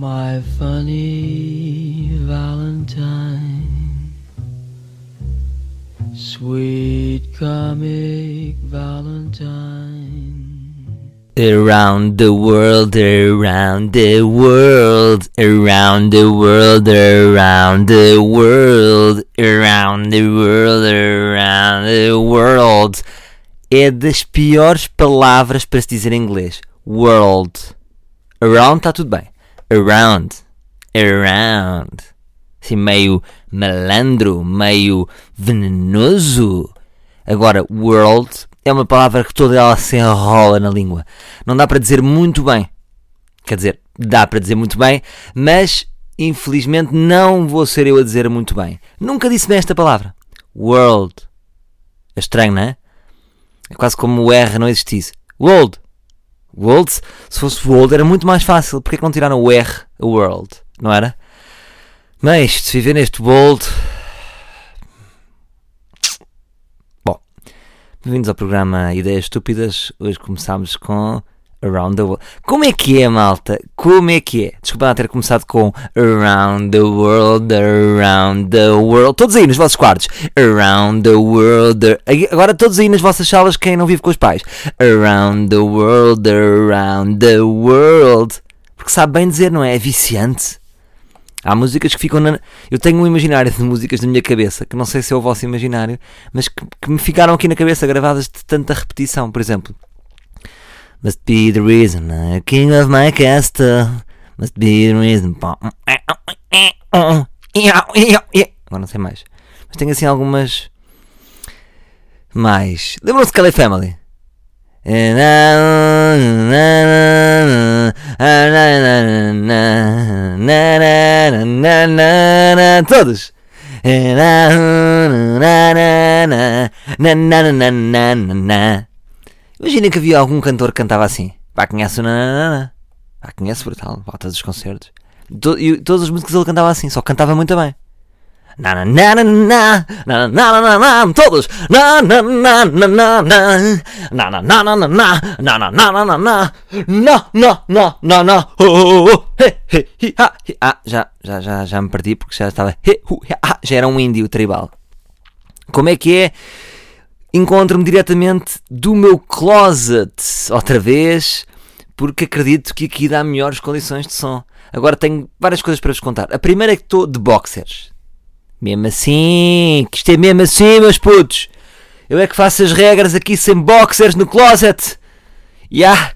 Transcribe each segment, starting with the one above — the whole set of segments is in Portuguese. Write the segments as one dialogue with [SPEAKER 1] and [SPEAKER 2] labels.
[SPEAKER 1] My funny Valentine, sweet comic Valentine.
[SPEAKER 2] Around the world, around the world, around the world, around the world, around the world, around the world. É das piores palavras para se dizer em inglês. World. Around está tudo bem. Around. Around. Assim meio malandro, meio venenoso. Agora, world é uma palavra que toda ela se enrola na língua. Não dá para dizer muito bem. Quer dizer, dá para dizer muito bem, mas infelizmente não vou ser eu a dizer muito bem. Nunca disse bem esta palavra. World. É estranho, não é? É quase como o R não existisse. World. World, se fosse world era muito mais fácil. Porquê que não tiraram o R, a world? Não era? Mas, se viver neste world... Bom, bem-vindos ao programa Ideias Estúpidas. Hoje começámos com Around the World. Como é que é, malta? Como é que é? Desculpa lá ter começado com Around the World, Around the World. Todos aí nos vossos quartos. Around the World. Agora todos aí nas vossas salas, quem não vive com os pais. Around the World, Around the World. Porque sabe bem dizer, não é? É viciante. Há músicas que ficam na... Eu tenho um imaginário de músicas na minha cabeça, que não sei se é o vosso imaginário, mas que, que me ficaram aqui na cabeça gravadas de tanta repetição. Por exemplo, Must be the reason I'm king of my castle. Must be the reason. Agora não sei mais. Mas tenho assim algumas. Mais. Lembram-se de Kelly Family? Todos! Imaginem que havia algum cantor que cantava assim. Pá, conhece o nananana. Pá, conhece brutal. Pá, todos os concertos. To, e todas as músicas ele cantava assim, só cantava muito bem. Nananana, nananana, todos. Nananana, nananana, nananana, nananana, na, na, na, na, na, oh, oh, he, he, hi, ha, hi. Ah, já, já, já, já me perdi porque já estava, já era um índio tribal. Como é que é? Encontro-me diretamente do meu closet outra vez, porque acredito que aqui dá melhores condições de som. Agora tenho várias coisas para vos contar. A primeira é que estou de boxers. Mesmo assim, que isto é mesmo assim, meus putos. Eu é que faço as regras aqui sem boxers no closet. E yeah.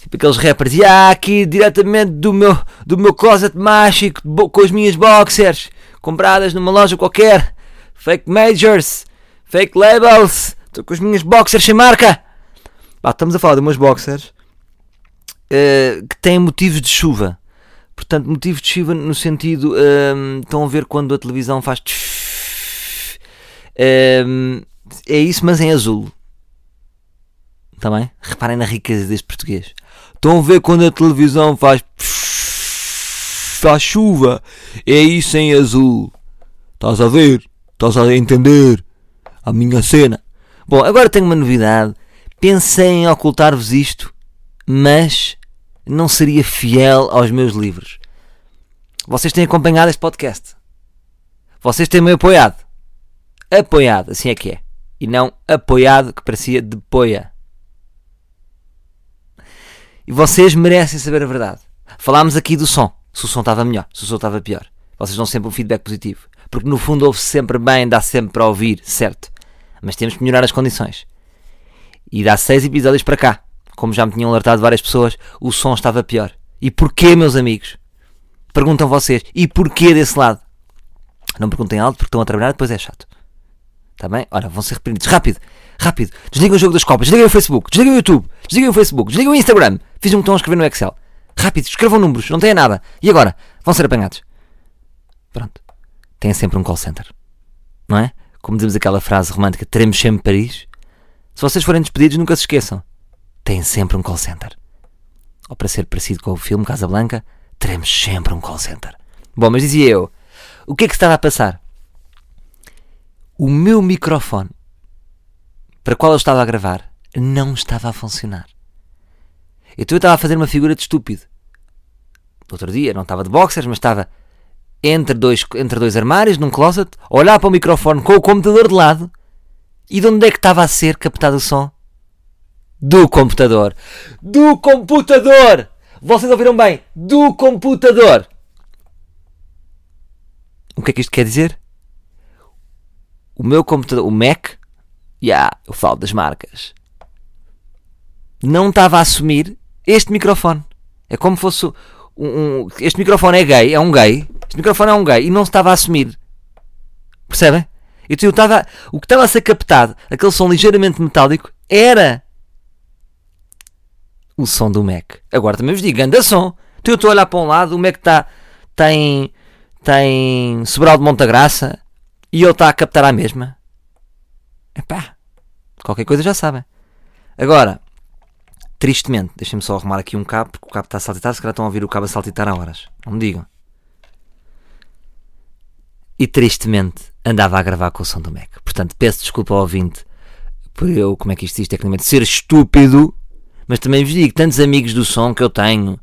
[SPEAKER 2] tipo aqueles rappers, e yeah, aqui diretamente do meu, do meu closet mágico, com as minhas boxers, compradas numa loja qualquer. Fake majors. Fake labels! Estou com as minhas boxers sem marca! Bah, estamos a falar de umas boxers uh, que têm motivos de chuva. Portanto, motivos de chuva no sentido. Uh, estão a ver quando a televisão faz. Uh, é isso, mas em azul. Está bem? Reparem na riqueza deste português. Estão a ver quando a televisão faz. faz chuva. É isso em azul. Estás a ver? Estás a entender? A minha cena. Bom, agora tenho uma novidade. Pensei em ocultar-vos isto, mas não seria fiel aos meus livros. Vocês têm acompanhado este podcast. Vocês têm-me apoiado. Apoiado, assim é que é. E não apoiado, que parecia de poia. E vocês merecem saber a verdade. Falámos aqui do som. Se o som estava melhor, se o som estava pior. Vocês dão sempre um feedback positivo. Porque no fundo ouve-se sempre bem, dá sempre para ouvir, certo? Mas temos que melhorar as condições. E dá seis episódios para cá. Como já me tinham alertado várias pessoas, o som estava pior. E porquê, meus amigos? Perguntam vocês. E porquê desse lado? Não perguntem alto porque estão a trabalhar, depois é chato. Está bem? Ora, vão ser reprimidos. Rápido, rápido. Desliguem o jogo das copas, desliguem o Facebook, desliguem o YouTube, desliguem o Facebook, desliguem o Instagram. Fiz um estão a escrever no Excel. Rápido, escrevam números, não tenha nada. E agora? Vão ser apanhados. Pronto. Têm sempre um call center. Não é? Como dizemos aquela frase romântica, teremos sempre Paris. Se vocês forem despedidos, nunca se esqueçam. Têm sempre um call center. Ou para ser parecido com o filme Casa Blanca, teremos sempre um call center. Bom, mas dizia eu, o que é que estava a passar? O meu microfone, para qual eu estava a gravar, não estava a funcionar. Então eu estava a fazer uma figura de estúpido. outro dia, não estava de boxers, mas estava entre dois, entre dois armários, num closet, olhar para o microfone com o computador de lado. E de onde é que estava a ser captado o som? Do computador. Do computador! Vocês ouviram bem? Do computador! O que é que isto quer dizer? O meu computador, o Mac, já, yeah, eu falo das marcas, não estava a assumir este microfone. É como fosse um, um, este microfone é gay, é um gay. Este microfone é um gay e não se estava a assumir. Percebem? Então eu estava, o que estava a ser captado, aquele som ligeiramente metálico, era o som do Mac. Agora também vos digo, anda som. Então eu estou a olhar para um lado, o Mac está tem, tem Sobral de Montagraça e ele está a captar a mesma. Epá, qualquer coisa já sabem. Agora, tristemente, deixem-me só arrumar aqui um cabo, porque o cabo está a saltitar, se calhar estão a ouvir o cabo a saltitar a horas. Não me digam. E tristemente andava a gravar com o som do Mac. Portanto, peço desculpa ao ouvinte por eu, como é que isto diz tecnicamente, ser estúpido, mas também vos digo, tantos amigos do som que eu tenho.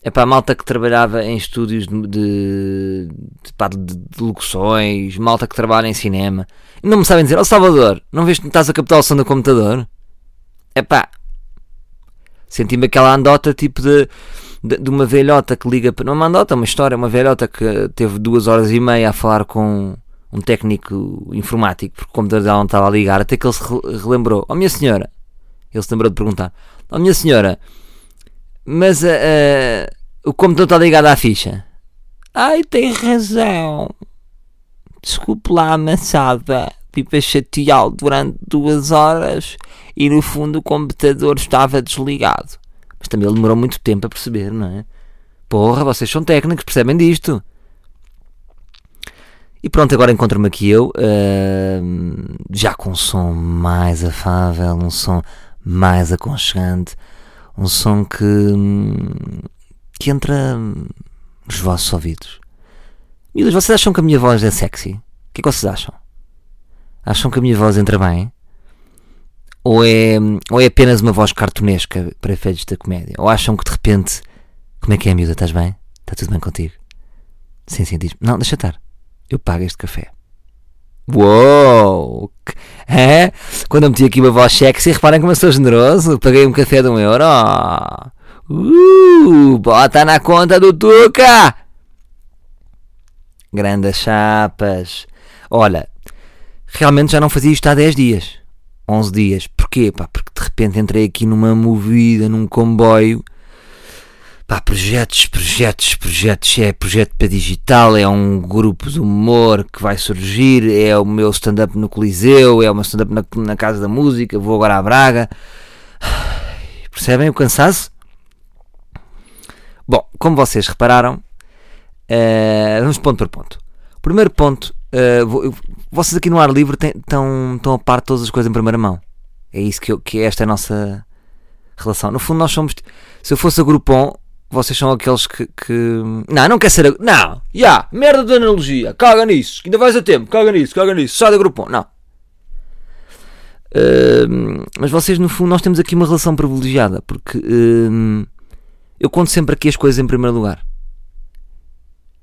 [SPEAKER 2] É para a malta que trabalhava em estúdios de, de, de, de, locuções, malta que trabalha em cinema, e não me sabem dizer: Ó oh, Salvador, não vês que estás a captar o som do computador? É pá, senti-me aquela andota tipo de, de, de, uma velhota que liga para. Não uma andota, uma história, uma velhota que teve duas horas e meia a falar com um técnico informático, porque o computador dela não estava a ligar, até que ele se relembrou: oh, minha senhora, ele se lembrou de perguntar: oh, minha senhora, mas uh, uh, o computador está ligado à ficha? Ai, tem razão. Desculpe lá, amassada. Tipo a chateá-lo durante duas horas e no fundo o computador estava desligado. Mas também ele demorou muito tempo a perceber, não é? Porra, vocês são técnicos, percebem disto. E pronto, agora encontro-me aqui eu, uh, já com um som mais afável, um som mais aconchegante, um som que, que entra nos vossos ouvidos. Miúdas, vocês acham que a minha voz é sexy? O que é que vocês acham? Acham que a minha voz entra bem? Ou é, ou é apenas uma voz cartunesca para efeitos da comédia? Ou acham que de repente. Como é que é, miúda? Estás bem? Está tudo bem contigo? Sim, sim, diz Não, deixa estar. Eu pago este café. Uou! É? Quando eu meti aqui uma voz sexy, reparem como eu sou generoso. Paguei um café de um euro. Uh, bota na conta do Tuca! Grandes chapas. Olha, realmente já não fazia isto há 10 dias. 11 dias. Porquê? Pá, porque de repente entrei aqui numa movida, num comboio Pá, projetos, projetos, projetos. É projeto para digital, é um grupo de humor que vai surgir, é o meu stand-up no Coliseu, é o meu stand-up na, na, Casa da Música, vou agora à Braga. Percebem o cansaço? Bom, como vocês repararam, uh, vamos ponto por ponto. Primeiro ponto, uh, vocês aqui no ar livre estão, estão a par de todas as coisas em primeira mão. É isso que, eu, que esta é a nossa relação. No fundo, nós somos. Se eu fosse a Groupon, vocês são aqueles que. que... Não, não quer ser. Não, já, yeah, merda de analogia, caga nisso, ainda vais a tempo, caga nisso, caga nisso, sai da grupo. Não. Uh, mas vocês, no fundo, nós temos aqui uma relação privilegiada, porque uh, eu conto sempre aqui as coisas em primeiro lugar.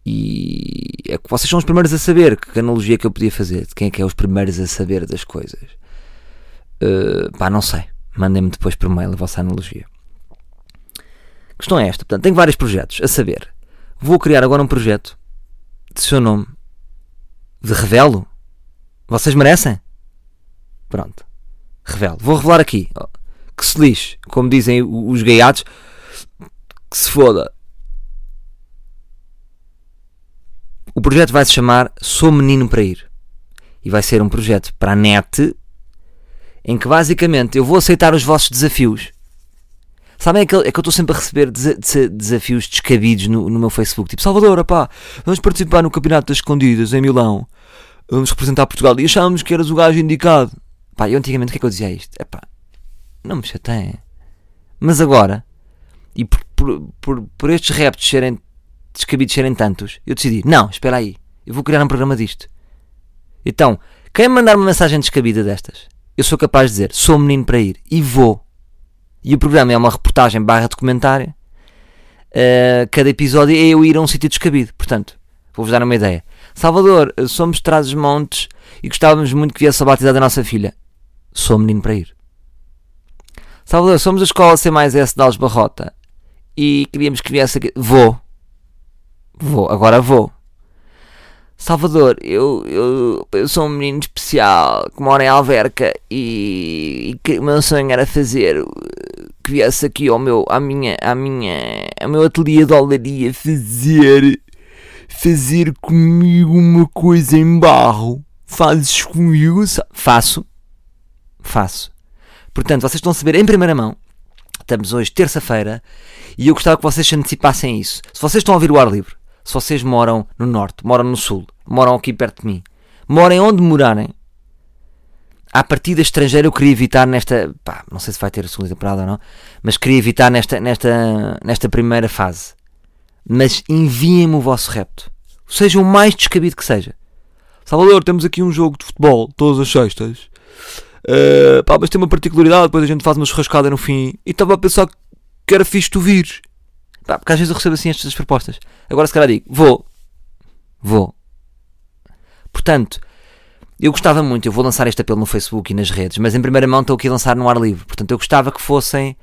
[SPEAKER 2] E é que vocês são os primeiros a saber que analogia que eu podia fazer, de quem é que é os primeiros a saber das coisas. Uh, pá, não sei. Mandem-me depois por mail a vossa analogia. A questão é esta, portanto, tenho vários projetos, a saber, vou criar agora um projeto de seu nome, de revelo. Vocês merecem? Pronto, revelo. Vou revelar aqui, que se lixe, como dizem os gaiados, que se foda. O projeto vai se chamar Sou Menino para Ir. E vai ser um projeto para a net em que basicamente eu vou aceitar os vossos desafios Sabem é que, eu estou sempre a receber desafios descabidos no, no meu Facebook, tipo Salvador, pá, vamos participar no Campeonato das Escondidas em Milão, vamos representar Portugal e achávamos que eras o gajo indicado. Pá, eu antigamente o que é que eu dizia isto? É pá, não me chateiem. Mas agora, e por, por, por, por estes reptos serem descabidos serem tantos, eu decidi, não, espera aí, eu vou criar um programa disto. Então, quem mandar uma mensagem descabida destas, eu sou capaz de dizer, sou menino para ir, e vou. E o programa é uma reportagem barra documentário uh, cada episódio é eu ir a um sítio descabido. Portanto, vou-vos dar uma ideia. Salvador, somos de trás dos montes e gostávamos muito que viesse a batizar a nossa filha. Sou menino para ir. Salvador, somos a escola C mais S de Alves Barrota e queríamos que viesse aqui. Vou. Vou, agora vou. Salvador, eu, eu, eu sou um menino especial que mora em Alverca e, e que o meu sonho era fazer que viesse aqui ao meu, à minha, à minha, ao meu ateliê de olaria fazer, fazer comigo uma coisa em barro. Fazes comigo? Faço. Faço. Portanto, vocês estão a saber em primeira mão. Estamos hoje, terça-feira, e eu gostava que vocês se antecipassem isso. Se vocês estão a ouvir o ar livre, se vocês moram no norte, moram no sul, moram aqui perto de mim, morem onde morarem, à partida estrangeira eu queria evitar nesta. Pá, não sei se vai ter a segunda temporada ou não, mas queria evitar nesta, nesta, nesta primeira fase. Mas enviem-me o vosso repto. Seja o mais descabido que seja. Salvador, temos aqui um jogo de futebol todas as sextas. Uh, pá, mas tem uma particularidade, depois a gente faz uma churrascada no fim. E estava a pensar que era fixe tu vires. Pá, porque às vezes eu recebo assim estas propostas. Agora se calhar digo, vou. Vou. Portanto, eu gostava muito, eu vou lançar este apelo no Facebook e nas redes, mas em primeira mão estou aqui a lançar no ar livre. Portanto, eu gostava que fossem.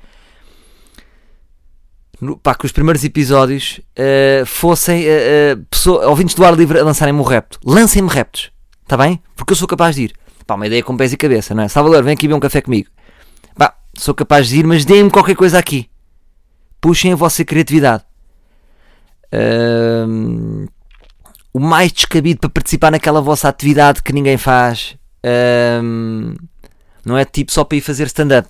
[SPEAKER 2] Pá, que os primeiros episódios uh, fossem uh, uh, ouvintes do ar livre a lançarem-me o repto. Lancem-me reptos, está bem? Porque eu sou capaz de ir. Pá, uma ideia com pés e cabeça, não é? Salvador, vem aqui beber um café comigo. Pá, sou capaz de ir, mas deem-me qualquer coisa aqui. Puxem a vossa criatividade. O mais descabido para participar naquela vossa atividade que ninguém faz. Não é tipo só para ir fazer stand-up.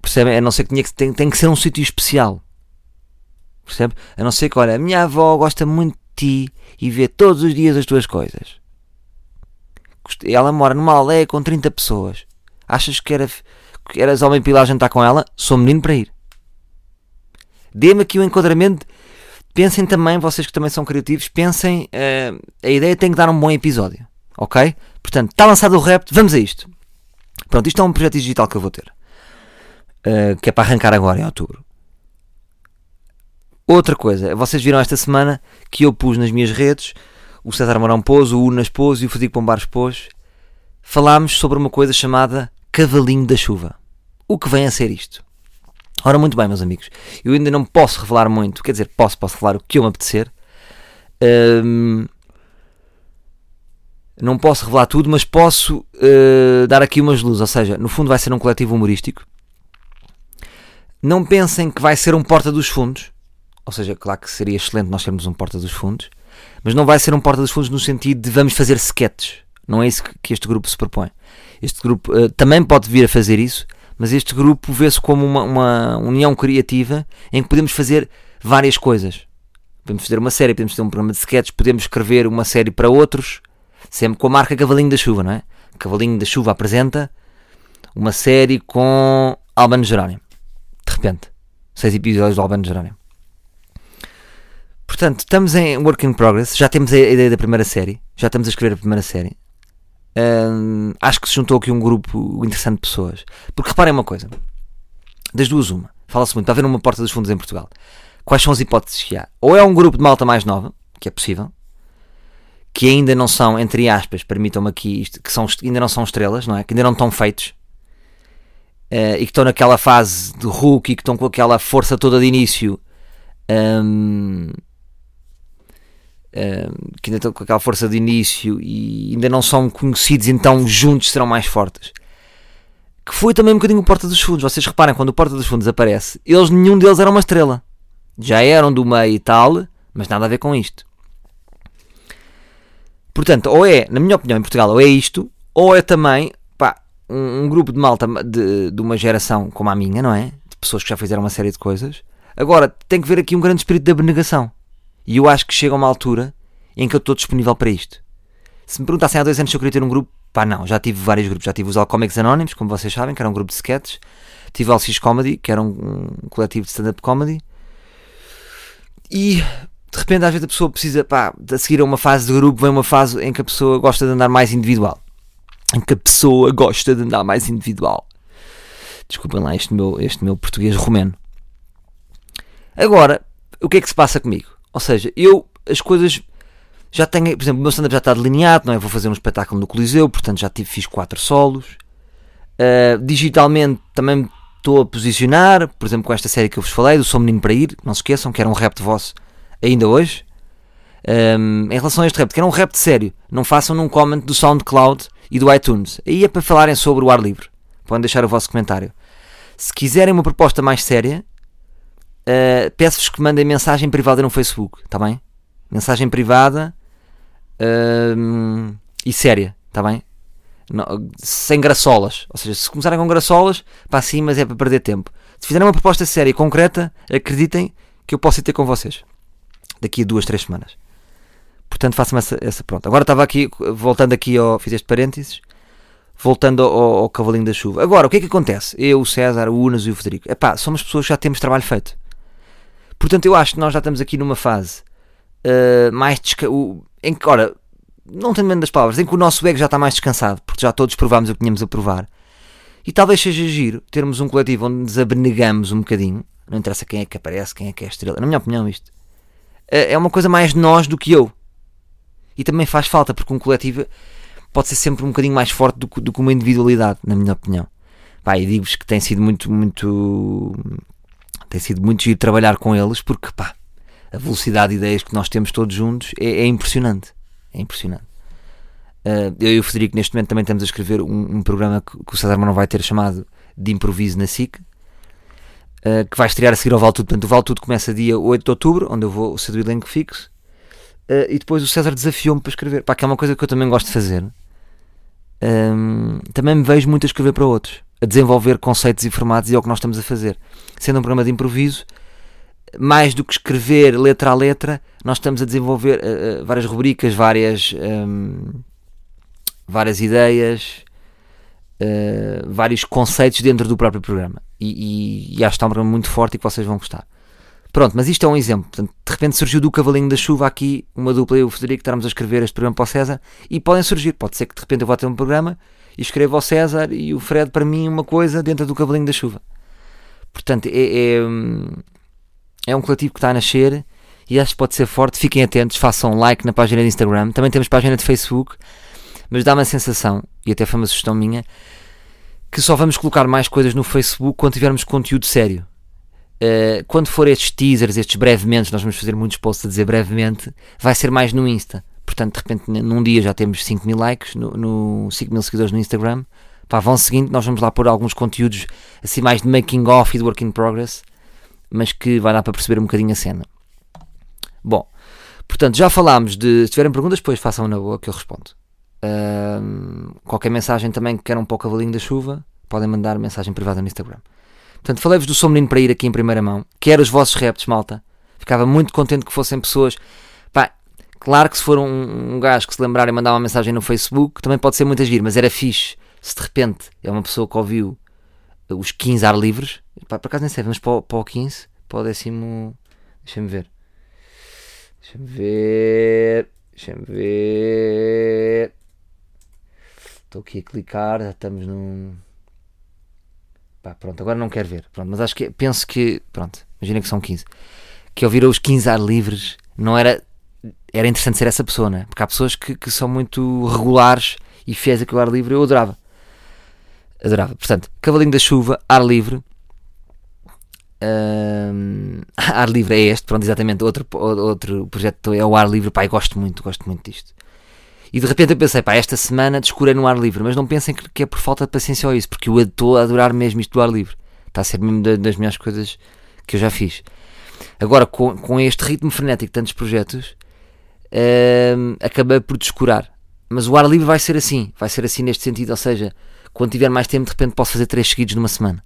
[SPEAKER 2] Percebem? A não ser que tem, tem que ser um sítio especial. Percebe? A não ser que, olha, a minha avó gosta muito de ti e vê todos os dias as tuas coisas. Ela mora numa aldeia com 30 pessoas. Achas que, era, que eras homem para ir lá jantar com ela? Sou menino para ir. Dê-me aqui o um enquadramento. Pensem também, vocês que também são criativos, pensem. Uh, a ideia tem que dar um bom episódio. Ok? Portanto, está lançado o rap, vamos a isto. Pronto, isto é um projeto digital que eu vou ter. Uh, que é para arrancar agora em outubro. Outra coisa, vocês viram esta semana que eu pus nas minhas redes, o César Marão pôs, o Unas pôs e o Fadico Pombares pôs. Falámos sobre uma coisa chamada Cavalinho da Chuva. O que vem a ser isto? Ora, muito bem, meus amigos. Eu ainda não posso revelar muito, quer dizer, posso, posso revelar o que eu me apetecer. Um, não posso revelar tudo, mas posso uh, dar aqui umas luzes. Ou seja, no fundo vai ser um coletivo humorístico. Não pensem que vai ser um porta dos fundos. Ou seja, claro que seria excelente nós termos um porta dos fundos. Mas não vai ser um porta dos fundos no sentido de vamos fazer sketches. Não é isso que este grupo se propõe. Este grupo uh, também pode vir a fazer isso, mas este grupo vê-se como uma, uma, união criativa em que podemos fazer várias coisas. Podemos fazer uma série, podemos ter um programa de sketches, podemos escrever uma série para outros, sempre com a marca Cavalinho da Chuva, não é? Cavalinho da Chuva apresenta uma série com Albano Jerónimo. De repente, seis episódios do Albano Jerónimo. Portanto, estamos em work in progress, já temos a ideia da primeira série, já estamos a escrever a primeira série acho que se juntou aqui um grupo interessante de pessoas. Porque reparem uma coisa: das duas, uma. Fala-se muito, para haver uma porta dos fundos em Portugal. Quais são as hipóteses que há? Ou é um grupo de malta mais nova, que é possível, que ainda não são, entre aspas, permitam-me aqui isto, que são, ainda não são estrelas, não é? Que ainda não estão feitos. Uh, e que estão naquela fase de Hulk e que estão com aquela força toda de início. Um, que ainda estão com aquela força de início e ainda não são conhecidos, então juntos serão mais fortes. Que foi também um bocadinho o Porta dos Fundos. Vocês reparem, quando o Porta dos Fundos aparece, eles, nenhum deles era uma estrela. Já eram do meio e tal, mas nada a ver com isto. Portanto, ou é, na minha opinião, em Portugal, ou é isto, ou é também pá, um, um grupo de malta de, de uma geração como a minha, não é? De pessoas que já fizeram uma série de coisas. Agora, tem que ver aqui um grande espírito de abnegação. E eu acho que chega uma altura em que eu estou disponível para isto. Se me perguntassem há dois anos se eu queria ter um grupo, pá, não, já tive vários grupos. Já tive os Alcomics Anónimos, como vocês sabem, que era um grupo de sketches. Tive o LX Comedy, que era um, um coletivo de stand-up comedy. E de repente, às vezes, a pessoa precisa, pá, de seguir a uma fase de grupo, vem uma fase em que a pessoa gosta de andar mais individual. Em que a pessoa gosta de andar mais individual. Desculpem lá este meu, este meu português romeno. Agora, o que é que se passa comigo? Ou seja, eu, as coisas já tenho, por exemplo, o meu stand-up já está delineado, não é? Vou fazer um espetáculo no Coliseu, portanto já tive, fiz quatro solos. Uh, digitalmente também estou a posicionar, por exemplo, com esta série que eu vos falei, do Sou Menino para Ir, não se esqueçam, que era um rap de vosso ainda hoje. Um, em relação a este rap, que era um rap de sério, não façam num comment do SoundCloud e do iTunes. Aí é para falarem sobre o ar livre. Podem deixar o vosso comentário. Se quiserem uma proposta mais séria, uh, peço-vos que mandem mensagem privada no Facebook, está bem? Mensagem privada uh, e séria, está bem? Não, sem graçolas. Ou seja, se começarem com graçolas, para sim, mas é para perder tempo. Se fizerem uma proposta séria e concreta, acreditem que eu posso ir ter com vocês daqui a duas, três semanas. Portanto, façam essa, essa pronto. Agora estava aqui, voltando aqui ao. Fiz este parênteses, voltando ao, ao, cavalinho da chuva. Agora, o que é que acontece? Eu, o César, o Unas e o Federico. Epá, somos pessoas que já temos trabalho feito. Portanto, eu acho que nós já estamos aqui numa fase uh, mais em que, ora, não tenho medo das palavras, em que o nosso ego já está mais descansado, porque já todos provámos o que tínhamos a provar. E talvez seja giro termos um coletivo onde nos abnegamos um bocadinho. Não interessa quem é que aparece, quem é que é a estrela. Na minha opinião, isto uh, é uma coisa mais nós do que eu. E também faz falta, porque um coletivo pode ser sempre um bocadinho mais forte do, do que uma individualidade, na minha opinião. Pá, e digo-vos que tem sido muito, muito tem sido muito giro trabalhar com eles porque pá, a velocidade de ideias que nós temos todos juntos é, é impressionante. É impressionante. Uh, eu e o Federico neste momento também estamos a escrever um, um programa que, que, o César não vai ter chamado de improviso na SIC, uh, que vai estrear a seguir ao Vale Tudo. Portanto, o Vale Tudo começa dia 8 de outubro, onde eu vou ser do elenco fixo. Uh, e depois o César desafiou-me para escrever. Pá, que é uma coisa que eu também gosto de fazer. Um, também me vejo muito a escrever para outros a desenvolver conceitos e formatos e é o que nós estamos a fazer. Sendo um programa de improviso, mais do que escrever letra a letra, nós estamos a desenvolver uh, várias rubricas, várias, um, várias ideias, uh, vários conceitos dentro do próprio programa. E, e, e acho que está um programa muito forte e que vocês vão gostar. Pronto, mas isto é um exemplo. Portanto, de repente surgiu do Cavalinho da Chuva aqui uma dupla e o Frederico estarmos a escrever este programa para o César e podem surgir. Pode ser que de repente eu vá ter um programa e escrevo ao César e o Fred para mim uma coisa dentro do cabelinho da chuva. Portanto, é, é, é um coletivo que está a nascer e acho que pode ser forte. Fiquem atentos, façam like na página de Instagram. Também temos página de Facebook, mas dá-me a sensação, e até foi uma sugestão minha, que só vamos colocar mais coisas no Facebook quando tivermos conteúdo sério. Uh, quando for estes teasers, estes brevemente, nós vamos fazer muitos posts a dizer brevemente, vai ser mais no Insta. Portanto, de repente, num dia já temos 5 mil likes, no, no 5 mil seguidores no Instagram. Pá, vão seguindo, nós vamos lá pôr alguns conteúdos assim mais de making off e de work in progress, mas que vai dar para perceber um bocadinho a cena. Bom, portanto, já falámos de. Se tiverem perguntas, depois façam na boa que eu respondo. Um, qualquer mensagem também que queiram um pouco a cavalinho da chuva, podem mandar mensagem privada no Instagram. Portanto, falei-vos do Sou Menino para ir aqui em primeira mão. Quero os vossos reps, malta. Ficava muito contente que fossem pessoas Claro que se for um, um gajo que se lembrar e mandar uma mensagem no Facebook, também pode ser muito agir, mas era fixe se de repente é uma pessoa que ouviu os 15 ar livres, pá, por acaso nem sei, vamos para para o 15, para o décimo. Deixa-me ver. Deixa-me ver. Deixa-me ver. Estou aqui a clicar, já estamos num. Pá, pronto, agora não quero ver. Pronto, mas acho que penso que. Pronto, imagina que são 15. Que ouviram os 15 ar livres não era era interessante ser essa pessoa, né? Porque há pessoas que, que são muito regulares e fiéis aquele ar livre. Eu adorava. Adorava. Portanto, Cavalinho da Chuva, ar livre. Um, ar livre é este, pronto, exatamente. Outro, outro projeto é o ar livre. Pai, gosto muito, gosto muito disto. E de repente eu pensei, pá, esta semana descurei no ar livre, mas não pensem que, que é por falta de paciência ou isso, porque eu estou a adorar mesmo isto do ar livre. Está a ser mesmo das melhores coisas que eu já fiz. Agora, com, com este ritmo frenético de tantos projetos, uh, acabei por descurar. Mas o ar livre vai ser assim, vai ser assim neste sentido, ou seja, quando tiver mais tempo, de repente posso fazer três seguidos numa semana.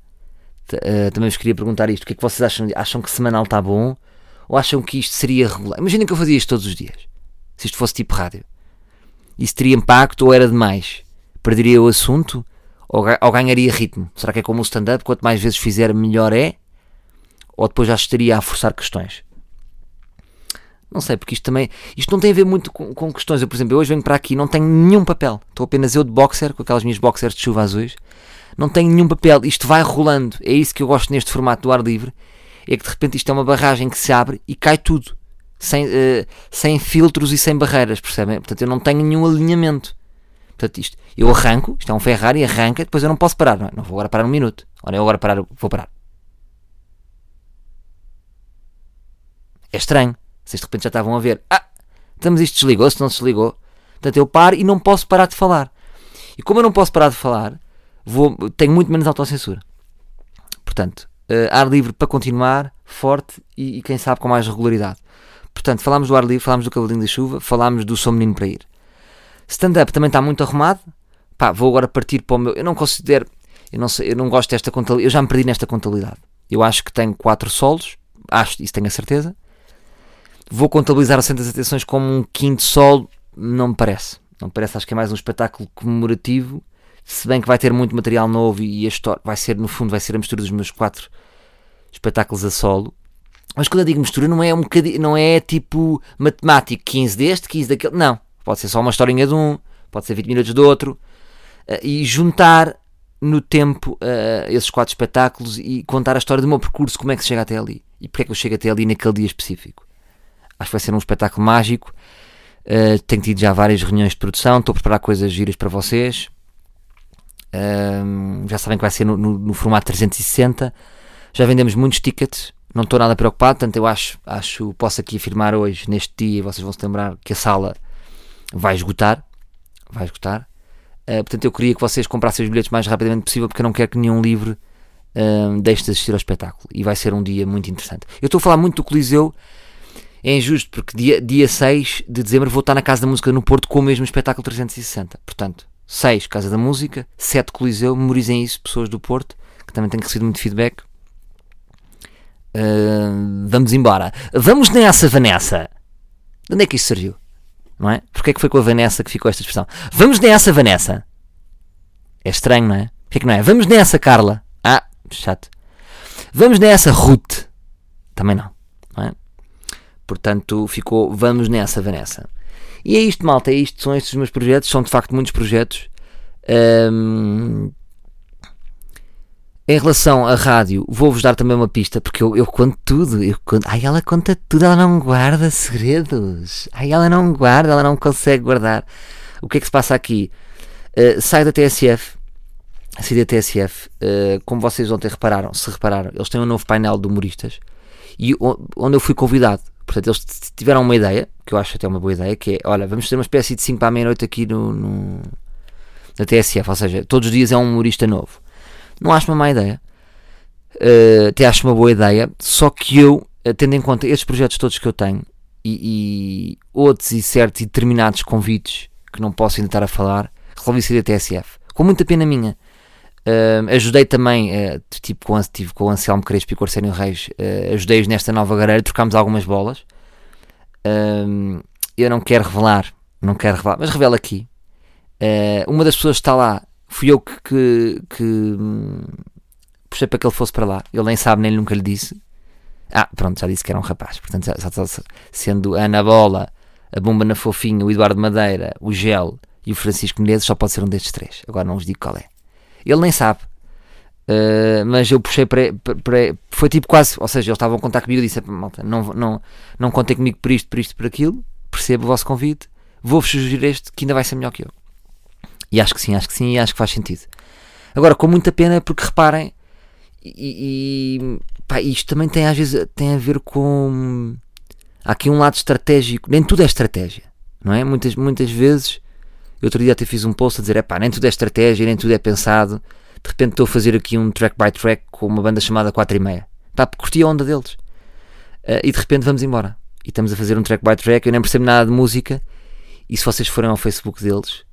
[SPEAKER 2] Uh, também vos queria perguntar isto: o que é que vocês acham? Acham que semanal está bom? Ou acham que isto seria regular? Imaginem que eu fazia isto todos os dias, se isto fosse tipo rádio. Isso teria impacto ou era demais? Perderia o assunto ou, ou ganharia ritmo? Será que é como o stand-up? Quanto mais vezes fizer, melhor é? Ou depois já estaria a forçar questões? Não sei, porque isto também. Isto não tem a ver muito com, com questões. Eu, por exemplo, eu hoje venho para aqui não tenho nenhum papel. Estou apenas eu de boxer, com aquelas minhas boxers de chuva azuis. Não tenho nenhum papel. Isto vai rolando. É isso que eu gosto neste formato do ar livre. é que de repente isto é uma barragem que se abre e cai tudo. Sem, uh, sem filtros e sem barreiras, percebem? Portanto, eu não tenho nenhum alinhamento. Portanto, isto, eu arranco, isto é um Ferrari, arranca, depois eu não posso parar, não, é? não vou agora parar um minuto. Ora, eu agora parar, vou parar. É estranho. Vocês de repente já estavam a ver. Ah, estamos isto desligou-se, não desligou. Portanto, eu paro e não posso parar de falar. E como eu não posso parar de falar, vou, tenho muito menos autocensura. Portanto, uh, ar livre para continuar, forte e, e, quem sabe com mais regularidade. Portanto, falámos do ar livre, falámos do cavalinho da chuva, falámos do Sou Menino para Ir. Stand-up também está muito arrumado. Pá, vou agora partir para o meu. Eu não considero. Eu não, sei, eu não gosto desta contabilidade. Eu já me perdi nesta contabilidade. Eu acho que tenho quatro solos. Acho, isso tenho a certeza. Vou contabilizar o Centro das Atenções como um quinto solo. Não me parece. Não me parece. Acho que é mais um espetáculo comemorativo. Se bem que vai ter muito material novo e a história vai ser, no fundo, vai ser a mistura dos meus quatro espetáculos a solo. Mas quando eu digo mistura, não é um bocadinho, não é tipo matemático, 15 deste, 15 daquele. Não. Pode ser só uma historinha de um, pode ser 20 minutos do outro. Uh, e juntar no tempo uh, esses quatro espetáculos e contar a história do meu percurso, como é que se chega até ali e porque é que eu chego até ali naquele dia específico. Acho que vai ser um espetáculo mágico. Uh, tenho tido já várias reuniões de produção, estou a preparar coisas giras para vocês. Uh, já sabem que vai ser no, no, no, formato 360. Já vendemos muitos tickets, não estou nada preocupado, portanto eu acho, acho posso aqui afirmar hoje, neste dia, vocês vão se lembrar que a sala vai esgotar. Vai esgotar. Uh, portanto, eu queria que vocês comprassem os bilhetes o mais rapidamente possível porque eu não quero que nenhum livre uh, deixe de assistir ao espetáculo. E vai ser um dia muito interessante. Eu estou a falar muito do Coliseu. É injusto porque dia, dia 6 de dezembro vou estar na Casa da Música no Porto com o mesmo espetáculo 360. Portanto, 6 Casa da Música, 7 Coliseu. Memorizem isso, pessoas do Porto, que também têm recebido muito feedback. Uh, vamos embora. Vamos nessa, Vanessa. De onde é que isso surgiu? não é? Porquê é que foi com a Vanessa que ficou esta expressão? Vamos nessa, Vanessa. É estranho, não é? Porquê que não é? Vamos nessa, Carla. Ah, chato. Vamos nessa, Ruth. Também não, é? Portanto, ficou vamos nessa, Vanessa. E é isto, malta, é isto, são estes os meus projetos, são de facto muitos projetos. Um, em relação à rádio, vou-vos dar também uma pista, porque eu, eu conto tudo. Eu conto, ai, ela conta tudo, ela não guarda segredos. Ai, ela não guarda, ela não consegue guardar. O que é que se passa aqui? Uh, sai da TSF, sai da TSF, uh, como vocês ontem repararam, se repararam, eles têm um novo painel de humoristas e onde eu fui convidado. Portanto, eles tiveram uma ideia, que eu acho até uma boa ideia, que é, olha, vamos ter uma espécie de 5 para a meia-noite aqui no, no, na TSF, ou seja, todos os dias é um humorista novo. Não acho uma má ideia. Uh, até acho uma boa ideia. Só que eu, uh, tendo em conta estes projetos todos que eu tenho e, e outros e certos e determinados convites que não posso ainda estar a falar, resolvi sair da TSF. Com muita pena minha. Uh, ajudei também, uh, tipo com, tive com o Anselmo Crespo e com o Arsénio Reis, uh, ajudei-os nesta nova galera, trocámos algumas bolas. eu não quero revelar, não quero revelar, mas revelo aqui. uma das pessoas que está lá fui eu que, que, que hum, puxei para que ele fosse para lá. Ele nem sabe, nem nunca lhe disse. Ah, pronto, já disse que era um rapaz. Portanto, já, já, sendo a Ana Bola, a Bomba na Fofinha, o Eduardo Madeira, o Gel e o Francisco Menezes, só pode ser um destes três. Agora não vos digo qual é. Ele nem sabe. Uh, mas eu puxei para, para, Foi tipo quase. Ou seja, eles estavam a contar comigo e disse: Malta, não, não, não contem comigo por isto, por isto, por aquilo. Percebo o vosso convite. Vou-vos sugerir este que ainda vai ser melhor que eu. E acho que sim, acho que sim, e acho que faz sentido. Agora, com muita pena, porque reparem, e, e pá, isto também tem às vezes tem a ver com. Há aqui um lado estratégico, nem tudo é estratégia, não é? Muitas, muitas vezes, eu outro dia até fiz um post a dizer: é pá, nem tudo é estratégia, nem tudo é pensado. De repente estou a fazer aqui um track by track com uma banda chamada 4 e meia. Pá, curti a onda deles. Uh, e de repente vamos embora. E estamos a fazer um track by track, eu nem percebo nada de música. E se vocês forem ao Facebook deles,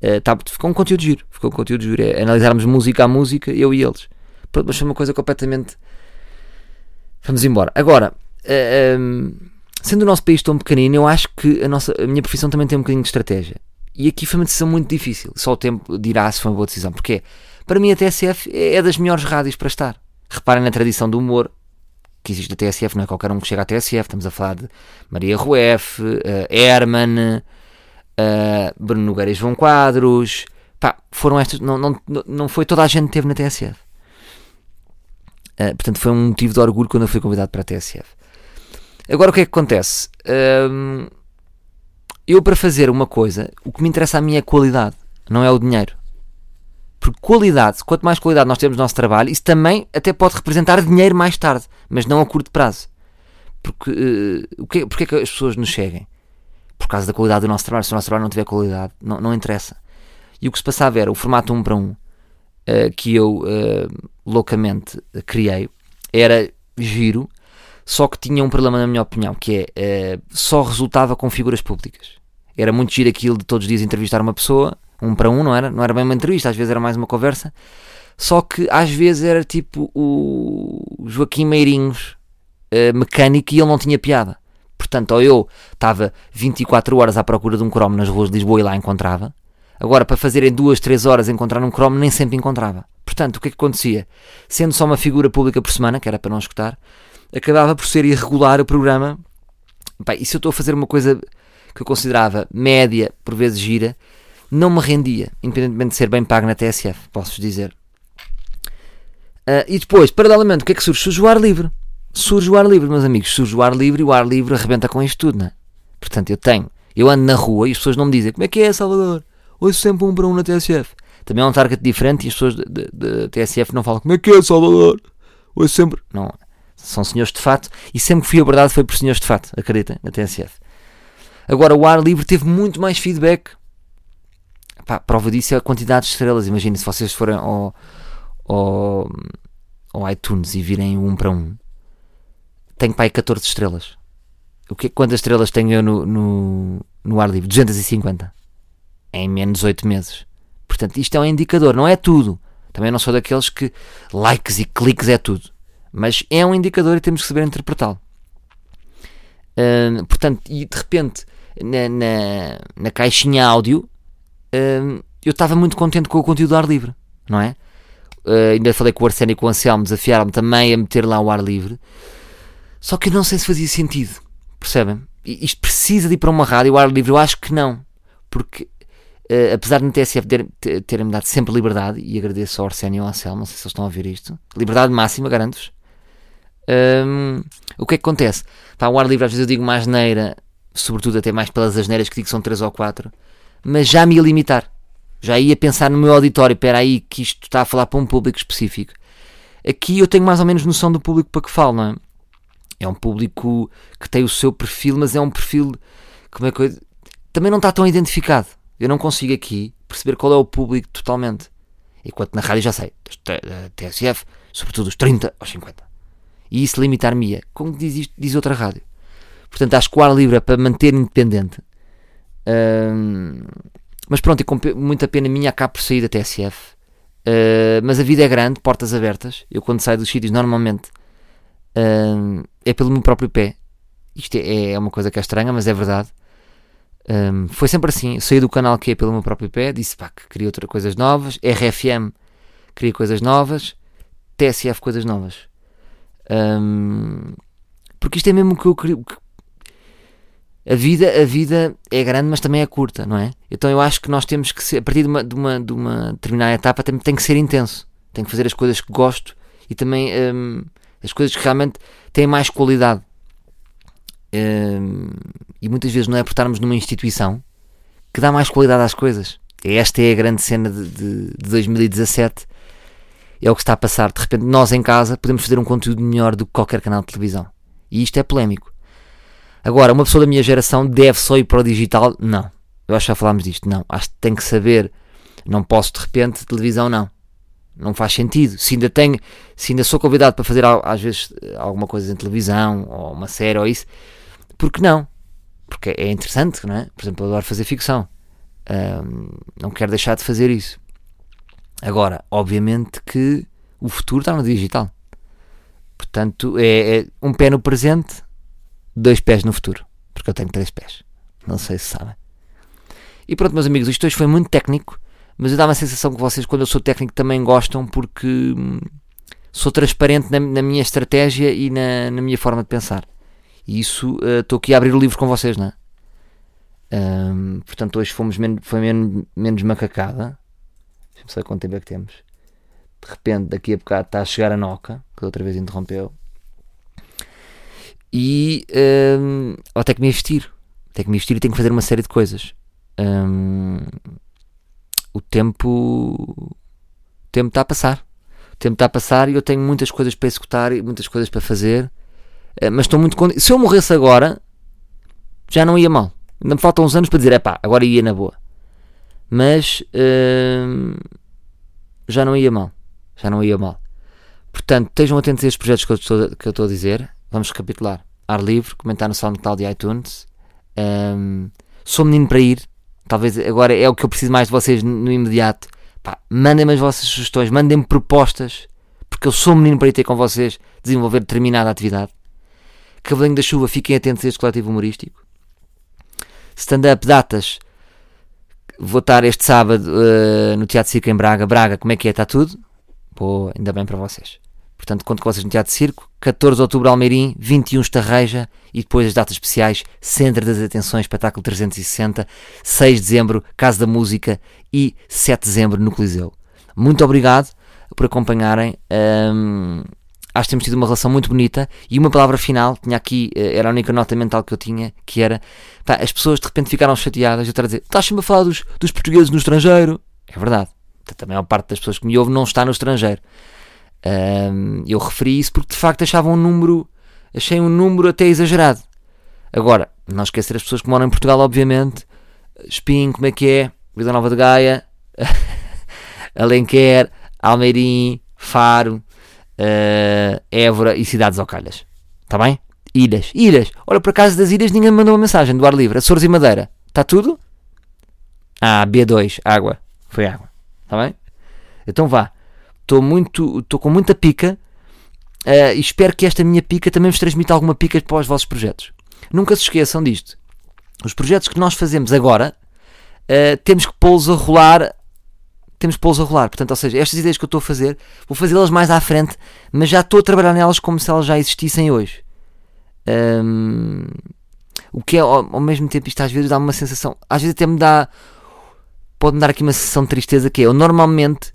[SPEAKER 2] Uh, tá, ficou um conteúdo giro. Ficou um conteúdo giro. É analisarmos música a música, eu e eles. Pronto, mas foi uma coisa completamente. Vamos embora. Agora, uh, eh, um, sendo o nosso país tão pequenino, eu acho que a, nossa, a minha profissão também tem um bocadinho de estratégia. E aqui foi uma decisão muito difícil. Só o tempo dirá se foi uma boa decisão. Porque para mim a TSF é, é das melhores rádios para estar. Reparem na tradição do humor que existe da TSF, não é qualquer um que chega à TSF. Estamos a falar de Maria Rueff, uh, Herman uh, Bruno Nogueira e João Quadros. Pá, foram estas. Não, não, não foi toda a gente que teve na TSF. Uh, portanto, foi um motivo de orgulho quando eu fui convidado para a TSF. Agora, o que é que acontece? Uh, eu, para fazer uma coisa, o que me interessa a mim é a qualidade, não é o dinheiro. Porque qualidade, quanto mais qualidade nós temos no nosso trabalho, isso também até pode representar dinheiro mais tarde, mas não a curto prazo. Porque, uh, que, porque é que as pessoas nos seguem? Por causa da qualidade do nosso trabalho. Se o nosso trabalho não tiver qualidade, não, não interessa. E o que se passava era o formato 1 para 1 uh, que eu uh, loucamente criei, era giro, só que tinha um problema, na minha opinião, que é só resultava com figuras públicas. Era muito giro aquilo de todos os dias entrevistar uma pessoa, um para um, não era? Não era bem uma entrevista, às vezes era mais uma conversa. Só que às vezes era tipo o Joaquim Meirinhos uh, mecânico e ele não tinha piada. Portanto, ou eu estava 24 horas à procura de um cromo nas ruas de Lisboa e lá encontrava. Agora, para fazer em 2, 3 horas encontrar um cromo, nem sempre encontrava. Portanto, o que é que acontecia? Sendo só uma figura pública por semana, que era para não escutar, acabava por ser irregular o programa. e se eu estou a fazer uma coisa que eu considerava média, por vezes gira, não me rendia, independentemente de ser bem pago na TSF, posso dizer. Uh, e depois, paralelamente, o que é que surge? Surge o ar livre surge o ar livre, meus amigos. Surge o ar livre e o ar livre arrebenta com isto tudo, não é? Portanto, eu tenho, eu ando na rua e as pessoas não me dizem como é que é, Salvador? Ouço sempre um para um na TSF. Também é um target diferente e as pessoas da TSF não falam como é que é, Salvador? Ouço sempre. Não, são senhores de fato e sempre que fui abordado foi por senhores de fato, acreditem, na TSF. Agora, o ar livre teve muito mais feedback. Pá, prova disso é a quantidade de estrelas. Imaginem se vocês forem ao, ao, ao iTunes e virem um para um tenho para aí 14 estrelas. O que, quantas estrelas tenho eu no, no, no ar livre? 250. Em menos 8 meses. Portanto, isto é um indicador, não é tudo. Também não sou daqueles que likes e cliques é tudo. Mas é um indicador e temos que saber interpretá-lo. Uh, portanto, e de repente, na, na, na caixinha áudio, uh, eu estava muito contente com o conteúdo do ar livre, não é? Uh, ainda falei com o Arsénio e com o Anselmo, desafiaram-me também a meter lá o ar livre. Só que eu não sei se fazia sentido, percebem? Isto precisa de ir para uma rádio, o ar livre, eu acho que não, porque uh, apesar de no TSF terem ter, me dado sempre liberdade, e agradeço ao Arsénio e ao Anselmo, não sei se eles estão a ver isto, liberdade máxima, garanto-vos. O que é que acontece? Pá, o ar livre às vezes eu digo mais neira, sobretudo até mais pelas asneiras que digo que são 3 ou 4, mas já me ia limitar. Já ia pensar no meu auditório, espera aí que isto está a falar para um público específico. Aqui eu tenho mais ou menos noção do público para que falo, não é? É um público que tem o seu perfil, mas é um perfil como é que também não está tão identificado. Eu não consigo aqui perceber qual é o público totalmente. Enquanto na rádio já sei, TSF, sobretudo os 30 aos 50. E isso limitar-me-ia. Como diz, isto, diz outra rádio. Portanto, acho que o ar livre é para manter independente. mas pronto, e com muita pena minha acabo por sair da TSF. Uh, mas a vida é grande, portas abertas. Eu quando saio dos sítios normalmente é pelo meu próprio pé. Isto é, é, uma coisa que é estranha, mas é verdade. Um, foi sempre assim. Eu saí do canal que é pelo meu próprio pé, disse pá, que queria outras coisas novas. RFM queria coisas novas. TSF coisas novas. Um, porque isto é mesmo o que eu queria. A vida, a vida é grande, mas também é curta, não é? Então eu acho que nós temos que ser, a partir de uma, de uma, de uma determinada etapa, tem, tem que ser intenso. Tenho que fazer as coisas que gosto e também um, as coisas que realmente têm mais qualidade. Um, e muitas vezes não é por estarmos numa instituição que dá mais qualidade às coisas. Esta é a grande cena de, de, de 2017. É o que está a passar. De repente, nós em casa podemos fazer um conteúdo melhor do que qualquer canal de televisão. E isto é polémico. Agora, uma pessoa da minha geração deve só ir para o digital? Não. Eu acho que já falámos disto. Não. Acho que tem que saber. Não posso de repente, televisão não. Não faz sentido. Se ainda tenho, se ainda sou convidado para fazer às vezes alguma coisa em televisão ou uma série ou isso, porque não? Porque é interessante, não é? Por exemplo, eu adoro fazer ficção. Um, não quero deixar de fazer isso. Agora, obviamente que o futuro está no digital. Portanto, é, é um pé no presente, dois pés no futuro. Porque eu tenho três pés. Não sei se sabem. E pronto, meus amigos, isto hoje foi muito técnico mas eu dá uma sensação que vocês, quando eu sou técnico, também gostam porque hum, sou transparente na, na minha estratégia e na, na, minha forma de pensar. E isso uh, estou uh, aqui a abrir o livro com vocês, não é? Um, portanto, hoje fomos men foi menos, menos macacada. Deixa-me saber quanto tempo é que temos. de repente daqui a bocado está a chegar a Noca, que outra vez interrompeu. E hum, ou tenho que me investir. Tenho que me investir e tenho que fazer uma série de coisas. Hum, o tempo. O tempo está a passar. O tempo está a passar e eu tenho muitas coisas para executar e muitas coisas para fazer. Eh, mas estou muito. Se eu morresse agora, já não ia mal. Ainda me faltam uns anos para dizer, é pá, agora ia na boa. Mas hum, já não ia mal. Já não ia mal. Portanto, estejam atentos a estes projetos que eu estou, que eu estou a dizer. Vamos recapitular. Ar livre, comentar no SoundCloud e iTunes. Hum, sou menino para ir. Talvez agora é o que eu preciso mais de vocês no imediato. Mandem-me as vossas sugestões, mandem-me propostas, porque eu sou menino para ir ter com vocês, desenvolver determinada atividade. Cavalinho da Chuva, fiquem atentos a este coletivo humorístico. Stand-up, datas. Vou estar este sábado eh, no Teatro Circo em Braga. Braga, como é que é? Está tudo? Boa, ainda bem para vocês. Portanto, conto com vocês no Teatro Circo. 14 de outubro, Almeirim. 21, Estarreja. E depois as datas especiais. Centro das Atenções, Espetáculo 360. 6 de dezembro, Casa da Música. E 7 de dezembro, no Coliseu. Muito obrigado por acompanharem. Ahm, acho que temos tido uma relação muito bonita. E uma palavra final, tinha aqui, eh, era a única nota mental que eu tinha, que era, pá, as pessoas de repente ficaram chateadas. Eu estou a dizer, estás sempre a falar dos, dos portugueses no estrangeiro. É verdade. A maior parte das pessoas que me ouvem não está no estrangeiro. Ahm, eu referi isso porque de facto achava um número, achei um número até exagerado. Agora, não esquecer as pessoas que moram em Portugal, obviamente. Espinho, como é que é? Vila Nova de Gaia, Alenquer, Almeirim, Faro, eh, Évora e cidades ao calhas. Está bem? Ilhas. Ilhas. Olha, por acaso das ilhas ninguém me mandou uma mensagem do ar livre. Açores e Madeira. Está tudo? Ah, B2. Água. Foi água. Está bem? Então vá. Estou muito, estou com muita pica eh, e espero que esta minha pica também vos transmita alguma pica para os vossos projetos. Nunca se esqueçam disto. Os projetos que nós fazemos agora eh, temos que pô-los a rolar temos que pô-los a rolar. Portanto, ou seja, estas ideias que eu estou a fazer, vou fazê-las mais à frente, mas já estou a trabalhar nelas como se elas já existissem hoje. Hum, o que é, ao, ao mesmo tempo, isto às vezes dá uma sensação, às vezes até me dá, pode-me dar aqui uma sensação de tristeza, que é, eu normalmente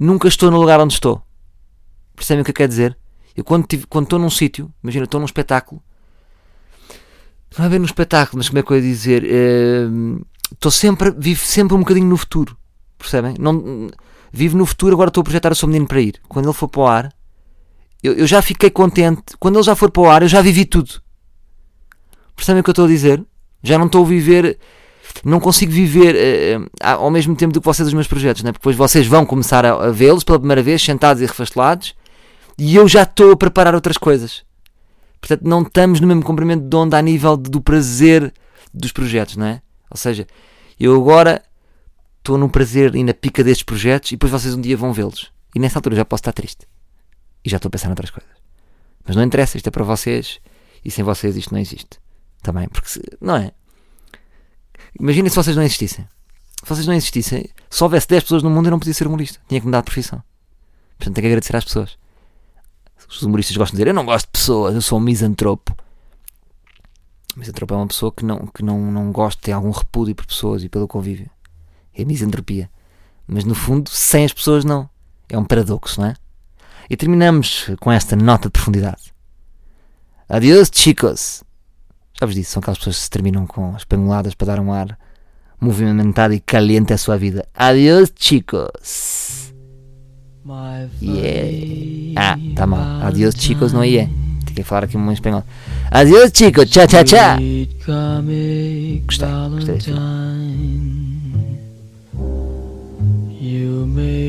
[SPEAKER 2] nunca estou no lugar onde estou. Percebem o que eu quero dizer? Eu quando, tive, quando estou num sítio, imagina, estou num espetáculo, não é bem num espetáculo, mas como é que eu ia dizer? Estou sempre, vivo sempre um bocadinho no futuro. Percebem? Não, vivo no futuro, agora estou a projetar o seu menino para ir. Quando ele for para o ar, eu, eu já fiquei contente. Quando ele já for para o ar, eu já vivi tudo. Percebem o que eu estou a dizer? Já não estou a viver. Não consigo viver eh, ao mesmo tempo do que vocês os meus projetos, né? porque depois vocês vão começar a, a vê-los pela primeira vez, sentados e refastelados, e eu já estou a preparar outras coisas. Portanto, não estamos no mesmo comprimento de onda a nível do prazer dos projetos, não é? Ou seja, eu agora estou no prazer e na pica destes projetos e depois vocês um dia vão vê-los. E nessa altura já posso estar triste. E já estou a pensar noutras coisas. Mas não interessa, isto é para vocês e sem vocês isto não existe. Também, porque se, não é? Imaginem se vocês não existissem. Se vocês não existissem, se houvesse 10 pessoas no mundo eu não podia ser humorista. Tinha que mudar de profissão. Portanto, tenho que agradecer às pessoas. Os humoristas gostam de dizer: Eu não gosto de pessoas, eu sou um misantropo. Misantropo é uma pessoa que não, que não, não gosta, tem algum repúdio por pessoas e pelo convívio. É misantropia. Mas no fundo, sem as pessoas, não. É um paradoxo, não é? E terminamos com esta nota de profundidade. Adiós, chicos. Já vos disse, são aquelas pessoas que se terminam com as para dar um ar movimentado e caliente à sua vida. Adiós, chicos. Yeah. Ah, tá mal. Adiós, chicos, não é yeah. Tem que falar aqui um espanhol. Adiós, chicos. Tchau, tchau, tchau. Gostei, gostei. you
[SPEAKER 1] make.